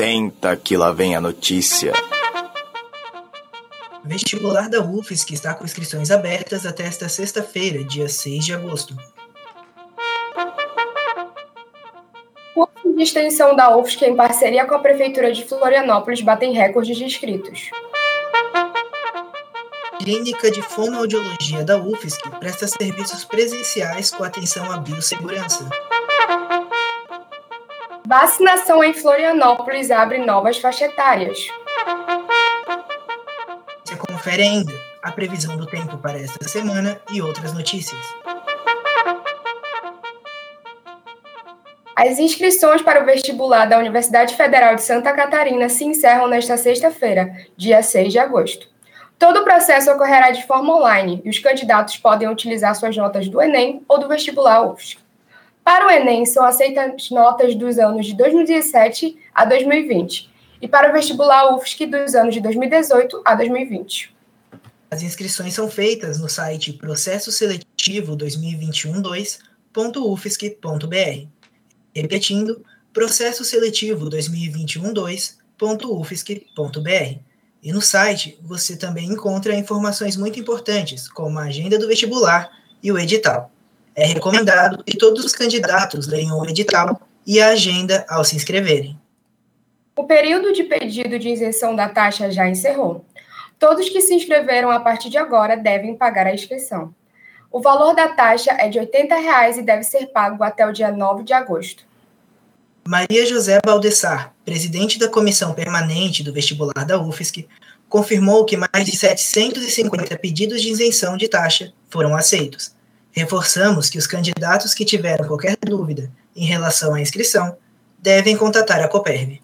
Senta que lá vem a notícia. Vestibular da UFSC está com inscrições abertas até esta sexta-feira, dia 6 de agosto. Cursos de extensão da UFSC em parceria com a Prefeitura de Florianópolis batem recordes de inscritos. Clínica de Fonoaudiologia da UFSC presta serviços presenciais com atenção à biossegurança. Vacinação em Florianópolis abre novas faixas etárias. Você confere ainda a previsão do tempo para esta semana e outras notícias. As inscrições para o vestibular da Universidade Federal de Santa Catarina se encerram nesta sexta-feira, dia 6 de agosto. Todo o processo ocorrerá de forma online e os candidatos podem utilizar suas notas do Enem ou do vestibular UFSC. Para o Enem, são aceitas notas dos anos de 2017 a 2020 e para o vestibular UFSC dos anos de 2018 a 2020. As inscrições são feitas no site processo seletivo 2021-2.ufsc.br. Repetindo, processo seletivo 2021-2.ufsc.br. E no site você também encontra informações muito importantes, como a agenda do vestibular e o edital. É recomendado que todos os candidatos leiam o edital e a agenda ao se inscreverem. O período de pedido de isenção da taxa já encerrou. Todos que se inscreveram a partir de agora devem pagar a inscrição. O valor da taxa é de 80 reais e deve ser pago até o dia 9 de agosto. Maria José Baldessar, presidente da comissão permanente do vestibular da UFSC, confirmou que mais de 750 pedidos de isenção de taxa foram aceitos. Reforçamos que os candidatos que tiveram qualquer dúvida em relação à inscrição devem contatar a Coperv.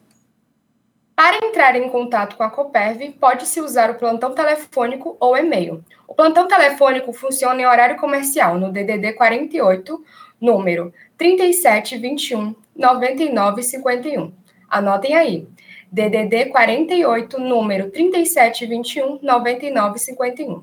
Para entrar em contato com a Coperv, pode-se usar o plantão telefônico ou e-mail. O plantão telefônico funciona em horário comercial no DDD 48, número 3721 9951. Anotem aí. DDD 48, número 3721 9951.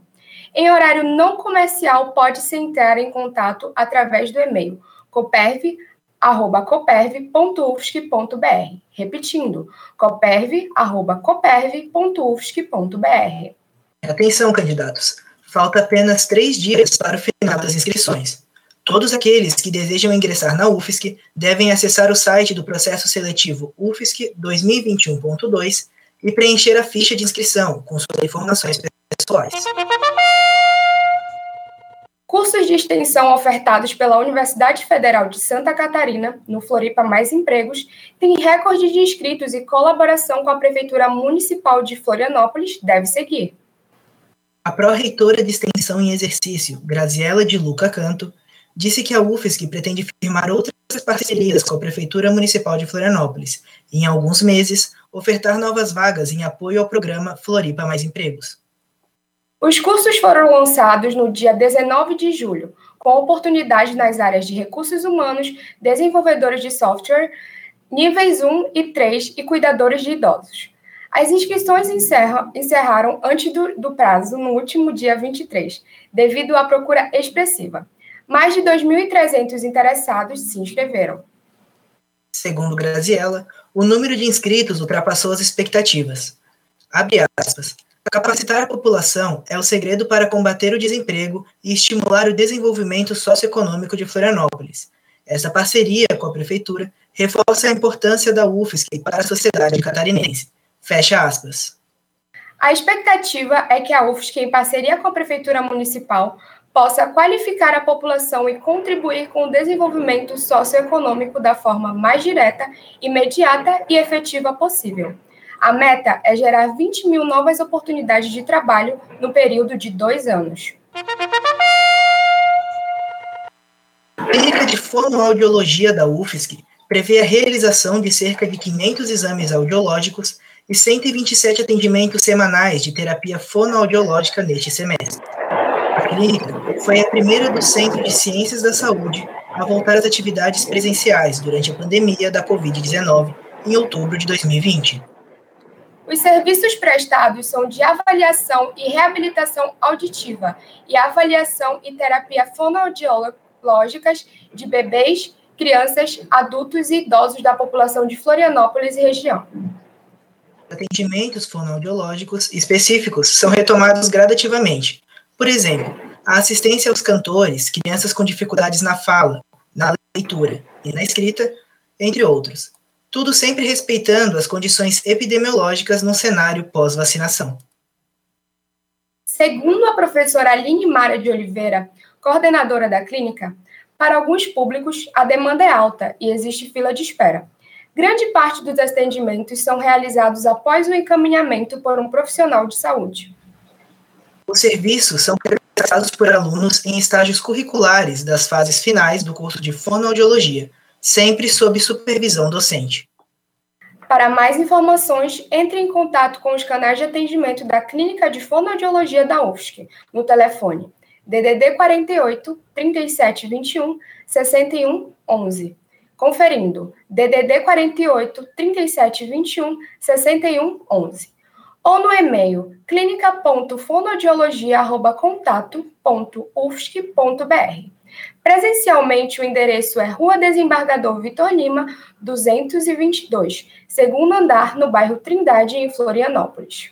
Em horário não comercial, pode-se entrar em contato através do e-mail coperv@coperv.ufsc.br. Repetindo, coperv@coperv.ufsc.br. Atenção, candidatos. Falta apenas três dias para o final das inscrições. Todos aqueles que desejam ingressar na UFSC devem acessar o site do processo seletivo UFSC 2021.2 e preencher a ficha de inscrição com suas informações pessoais. Cursos de extensão ofertados pela Universidade Federal de Santa Catarina, no Floripa Mais Empregos, têm recorde de inscritos e colaboração com a Prefeitura Municipal de Florianópolis deve seguir. A pró-reitora de extensão em exercício, Graziela de Luca Canto, disse que a UFSC pretende firmar outras parcerias com a Prefeitura Municipal de Florianópolis e, em alguns meses, ofertar novas vagas em apoio ao programa Floripa Mais Empregos. Os cursos foram lançados no dia 19 de julho, com oportunidades nas áreas de recursos humanos, desenvolvedores de software, níveis 1 e 3 e cuidadores de idosos. As inscrições encerraram antes do, do prazo, no último dia 23, devido à procura expressiva. Mais de 2.300 interessados se inscreveram. Segundo Graziella, o número de inscritos ultrapassou as expectativas. Abre aspas. Capacitar a população é o segredo para combater o desemprego e estimular o desenvolvimento socioeconômico de Florianópolis. Essa parceria com a Prefeitura reforça a importância da UFSC para a sociedade catarinense. Fecha aspas. A expectativa é que a UFSC, em parceria com a Prefeitura Municipal, possa qualificar a população e contribuir com o desenvolvimento socioeconômico da forma mais direta, imediata e efetiva possível. A meta é gerar 20 mil novas oportunidades de trabalho no período de dois anos. A Clínica de Fonoaudiologia da UFSC prevê a realização de cerca de 500 exames audiológicos e 127 atendimentos semanais de terapia fonoaudiológica neste semestre. A clínica foi a primeira do Centro de Ciências da Saúde a voltar às atividades presenciais durante a pandemia da Covid-19 em outubro de 2020. Os serviços prestados são de avaliação e reabilitação auditiva e avaliação e terapia fonoaudiológicas de bebês, crianças, adultos e idosos da população de Florianópolis e região. atendimentos fonoaudiológicos específicos são retomados gradativamente. Por exemplo, a assistência aos cantores, crianças com dificuldades na fala, na leitura e na escrita, entre outros. Tudo sempre respeitando as condições epidemiológicas no cenário pós-vacinação. Segundo a professora Aline Mara de Oliveira, coordenadora da clínica, para alguns públicos a demanda é alta e existe fila de espera. Grande parte dos atendimentos são realizados após o encaminhamento por um profissional de saúde. Os serviços são prestados por alunos em estágios curriculares das fases finais do curso de fonoaudiologia, sempre sob supervisão docente. Para mais informações, entre em contato com os canais de atendimento da Clínica de Fonoaudiologia da UFSC, no telefone DDD 48 3721 6111. Conferindo, DDD 48 3721 6111 ou no e-mail clinica.fonoaudiologia.contato.ufsc.br. Presencialmente, o endereço é Rua Desembargador Vitor Lima, 222, segundo andar, no bairro Trindade, em Florianópolis.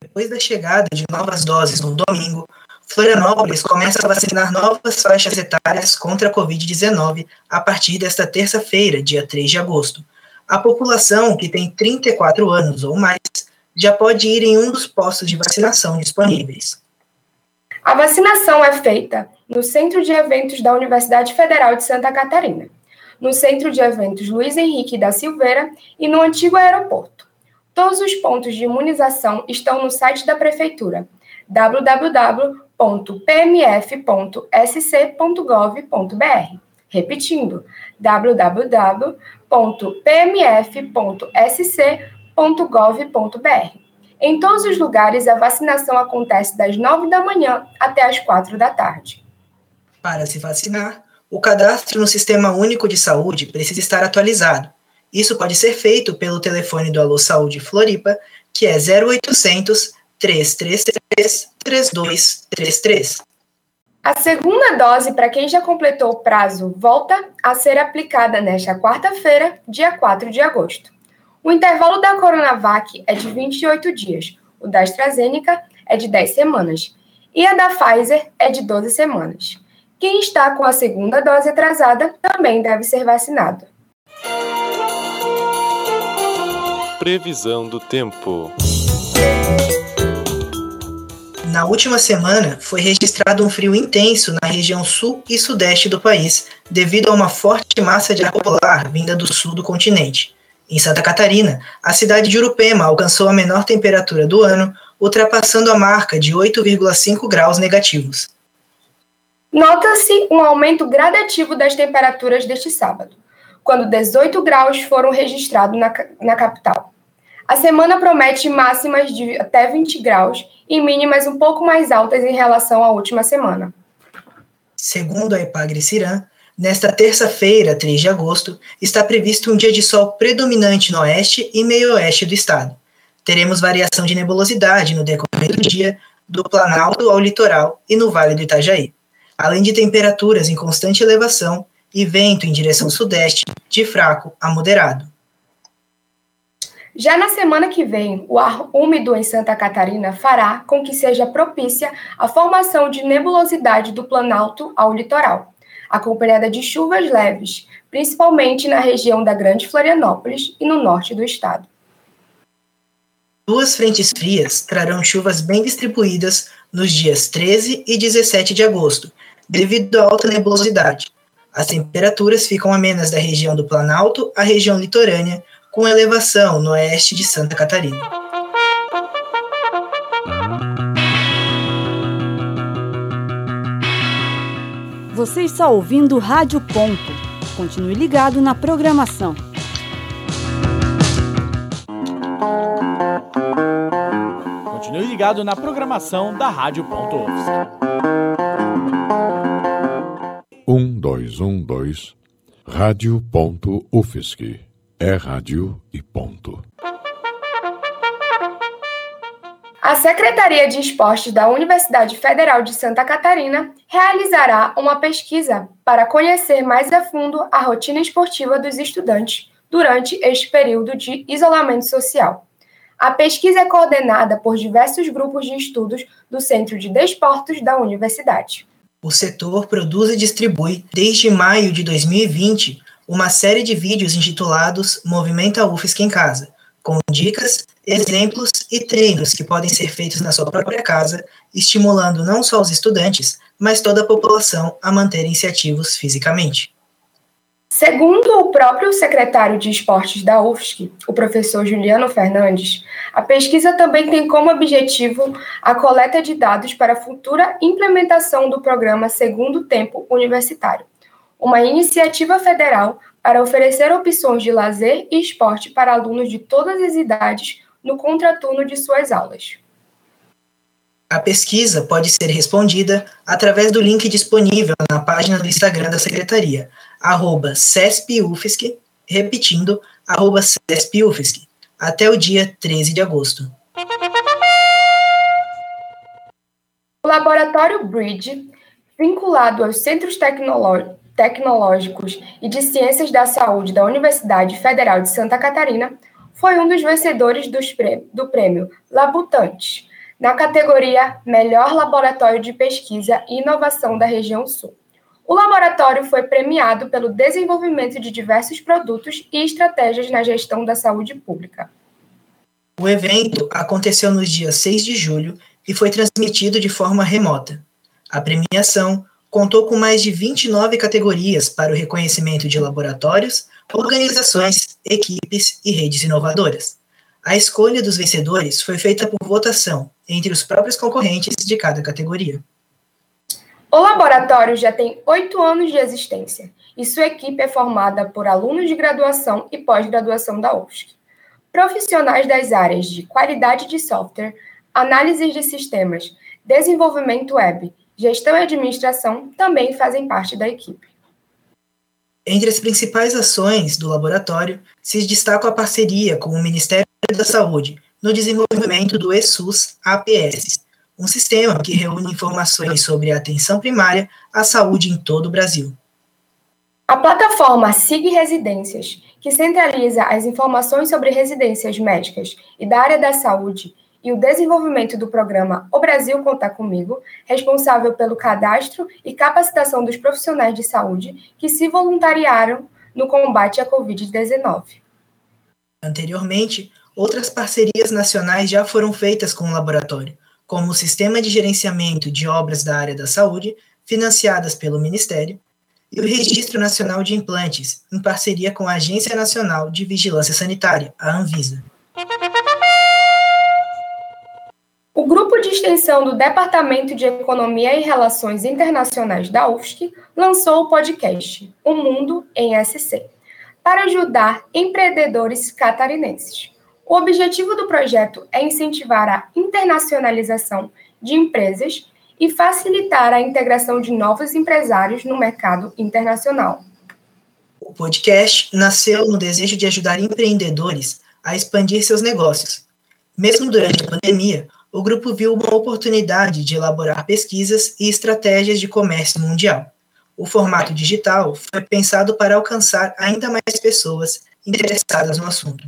Depois da chegada de novas doses no domingo, Florianópolis começa a vacinar novas faixas etárias contra a Covid-19 a partir desta terça-feira, dia 3 de agosto a população que tem 34 anos ou mais já pode ir em um dos postos de vacinação disponíveis. A vacinação é feita no Centro de Eventos da Universidade Federal de Santa Catarina, no Centro de Eventos Luiz Henrique da Silveira e no antigo aeroporto. Todos os pontos de imunização estão no site da Prefeitura, www.pmf.sc.gov.br. Repetindo, www.pmf.sc.gov.br. Em todos os lugares, a vacinação acontece das 9 da manhã até as 4 da tarde. Para se vacinar, o cadastro no Sistema Único de Saúde precisa estar atualizado. Isso pode ser feito pelo telefone do Alô Saúde Floripa, que é 0800 333 3233. A segunda dose para quem já completou o prazo volta a ser aplicada nesta quarta-feira, dia 4 de agosto. O intervalo da Coronavac é de 28 dias, o da AstraZeneca é de 10 semanas e a da Pfizer é de 12 semanas. Quem está com a segunda dose atrasada também deve ser vacinado. Previsão do tempo. Na última semana, foi registrado um frio intenso na região sul e sudeste do país, devido a uma forte massa de ar polar vinda do sul do continente. Em Santa Catarina, a cidade de Urupema alcançou a menor temperatura do ano, ultrapassando a marca de 8,5 graus negativos. Nota-se um aumento gradativo das temperaturas deste sábado, quando 18 graus foram registrados na, na capital. A semana promete máximas de até 20 graus e mínimas um pouco mais altas em relação à última semana. Segundo a Epagre Cirã, nesta terça-feira, 3 de agosto, está previsto um dia de sol predominante no oeste e meio-oeste do estado. Teremos variação de nebulosidade no decorrer do dia, do Planalto ao litoral e no Vale do Itajaí, além de temperaturas em constante elevação e vento em direção sudeste, de fraco a moderado. Já na semana que vem, o ar úmido em Santa Catarina fará com que seja propícia a formação de nebulosidade do Planalto ao litoral, acompanhada de chuvas leves, principalmente na região da Grande Florianópolis e no norte do estado. Duas frentes frias trarão chuvas bem distribuídas nos dias 13 e 17 de agosto, devido à alta nebulosidade. As temperaturas ficam amenas da região do Planalto à região litorânea, com elevação no oeste de Santa Catarina. Você está ouvindo Rádio Ponto. Continue ligado na programação. Continue ligado na programação da Rádio Ponto Um, dois, um, dois. Rádio Ponto UFSC. É rádio e ponto. A Secretaria de Esportes da Universidade Federal de Santa Catarina realizará uma pesquisa para conhecer mais a fundo a rotina esportiva dos estudantes durante este período de isolamento social. A pesquisa é coordenada por diversos grupos de estudos do Centro de Desportos da Universidade. O setor produz e distribui, desde maio de 2020, uma série de vídeos intitulados Movimenta UFSC em Casa, com dicas, exemplos e treinos que podem ser feitos na sua própria casa, estimulando não só os estudantes, mas toda a população a manterem-se ativos fisicamente. Segundo o próprio secretário de Esportes da UFSC, o professor Juliano Fernandes, a pesquisa também tem como objetivo a coleta de dados para a futura implementação do programa Segundo Tempo Universitário, uma iniciativa federal para oferecer opções de lazer e esporte para alunos de todas as idades no contraturno de suas aulas. A pesquisa pode ser respondida através do link disponível na página do Instagram da Secretaria, arroba CESPUFSC, repetindo, arroba CESPUFSC, até o dia 13 de agosto. O Laboratório Bridge, vinculado aos Centros Tecnológicos e de Ciências da Saúde da Universidade Federal de Santa Catarina, foi um dos vencedores do prêmio Labutantes, na categoria Melhor Laboratório de Pesquisa e Inovação da Região Sul. O laboratório foi premiado pelo desenvolvimento de diversos produtos e estratégias na gestão da saúde pública. O evento aconteceu nos dias 6 de julho e foi transmitido de forma remota. A premiação contou com mais de 29 categorias para o reconhecimento de laboratórios, organizações, equipes e redes inovadoras. A escolha dos vencedores foi feita por votação entre os próprios concorrentes de cada categoria. O laboratório já tem oito anos de existência e sua equipe é formada por alunos de graduação e pós-graduação da UFSC. Profissionais das áreas de qualidade de software, análise de sistemas, desenvolvimento web, gestão e administração também fazem parte da equipe. Entre as principais ações do laboratório se destaca a parceria com o Ministério da Saúde no desenvolvimento do ESUS APS, um sistema que reúne informações sobre a atenção primária à saúde em todo o Brasil. A plataforma SIG Residências, que centraliza as informações sobre residências médicas e da área da saúde e o desenvolvimento do programa O Brasil Conta Comigo, responsável pelo cadastro e capacitação dos profissionais de saúde que se voluntariaram no combate à Covid-19. Anteriormente, outras parcerias nacionais já foram feitas com o laboratório, como o Sistema de Gerenciamento de Obras da Área da Saúde, financiadas pelo Ministério, e o Registro Nacional de Implantes, em parceria com a Agência Nacional de Vigilância Sanitária, a Anvisa. De extensão do Departamento de Economia e Relações Internacionais da UFSC lançou o podcast O Mundo em SC, para ajudar empreendedores catarinenses. O objetivo do projeto é incentivar a internacionalização de empresas e facilitar a integração de novos empresários no mercado internacional. O podcast nasceu no desejo de ajudar empreendedores a expandir seus negócios. Mesmo durante a pandemia, o grupo viu uma oportunidade de elaborar pesquisas e estratégias de comércio mundial. O formato digital foi pensado para alcançar ainda mais pessoas interessadas no assunto.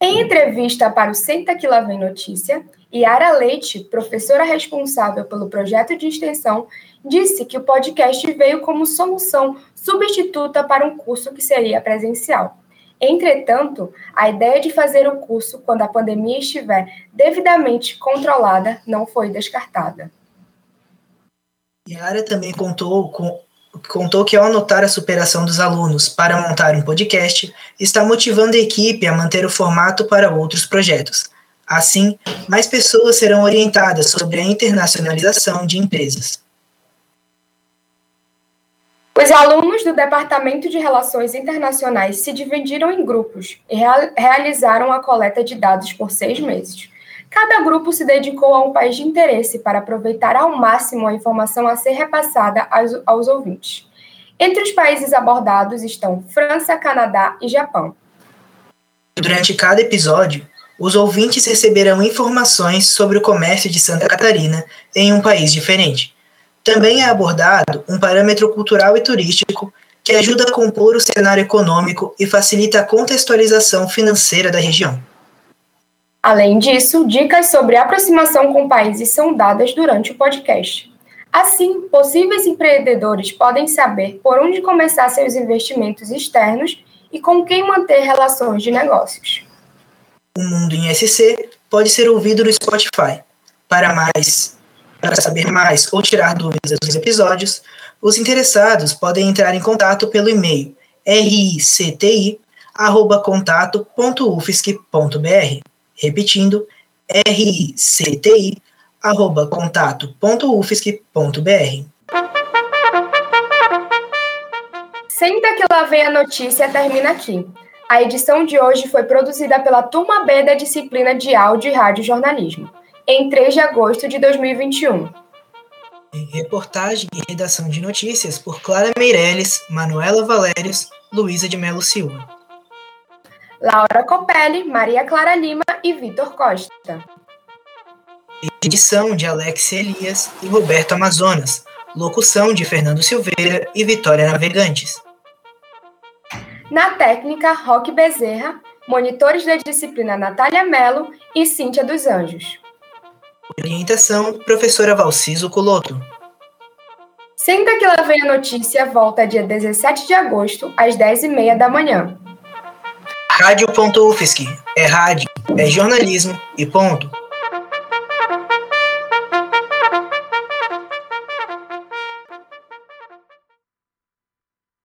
Em entrevista para o Senta Que Lá Vem Notícia, Yara Leite, professora responsável pelo projeto de extensão, disse que o podcast veio como solução substituta para um curso que seria presencial. Entretanto, a ideia de fazer o curso quando a pandemia estiver devidamente controlada não foi descartada. Yara também contou com contou que ao anotar a superação dos alunos para montar um podcast, está motivando a equipe a manter o formato para outros projetos. Assim, mais pessoas serão orientadas sobre a internacionalização de empresas. Os alunos do Departamento de Relações Internacionais se dividiram em grupos e realizaram a coleta de dados por seis meses. Cada grupo se dedicou a um país de interesse para aproveitar ao máximo a informação a ser repassada aos, aos ouvintes. Entre os países abordados estão França, Canadá e Japão. Durante cada episódio, os ouvintes receberão informações sobre o comércio de Santa Catarina em um país diferente. Também é abordado um parâmetro cultural e turístico que ajuda a compor o cenário econômico e facilita a contextualização financeira da região. Além disso, dicas sobre aproximação com países são dadas durante o podcast. Assim, possíveis empreendedores podem saber por onde começar seus investimentos externos e com quem manter relações de negócios. O Mundo em SC pode ser ouvido no Spotify. Para mais, para saber mais ou tirar dúvidas dos episódios, os interessados podem entrar em contato pelo e-mail ricti@contato.ufsc.br. Repetindo, ricti@contato.ufsc.br. Senta que lá vem a notícia termina aqui. A edição de hoje foi produzida pela Turma B da disciplina de Áudio e Rádio Jornalismo, em 3 de agosto de 2021. Em reportagem e redação de notícias por Clara Meirelles, Manuela Valérios, Luísa de Melo Silva. Laura Copelli, Maria Clara Lima e Vitor Costa. Edição de Alex Elias e Roberto Amazonas. Locução de Fernando Silveira e Vitória Navegantes. Na técnica, Roque Bezerra, monitores da disciplina Natália Melo e Cíntia dos Anjos. Orientação, professora Valciso Coloto. Senta que lá vem a notícia volta dia 17 de agosto, às 10h30 da manhã. Rádio.UFSC. É rádio, é jornalismo e ponto.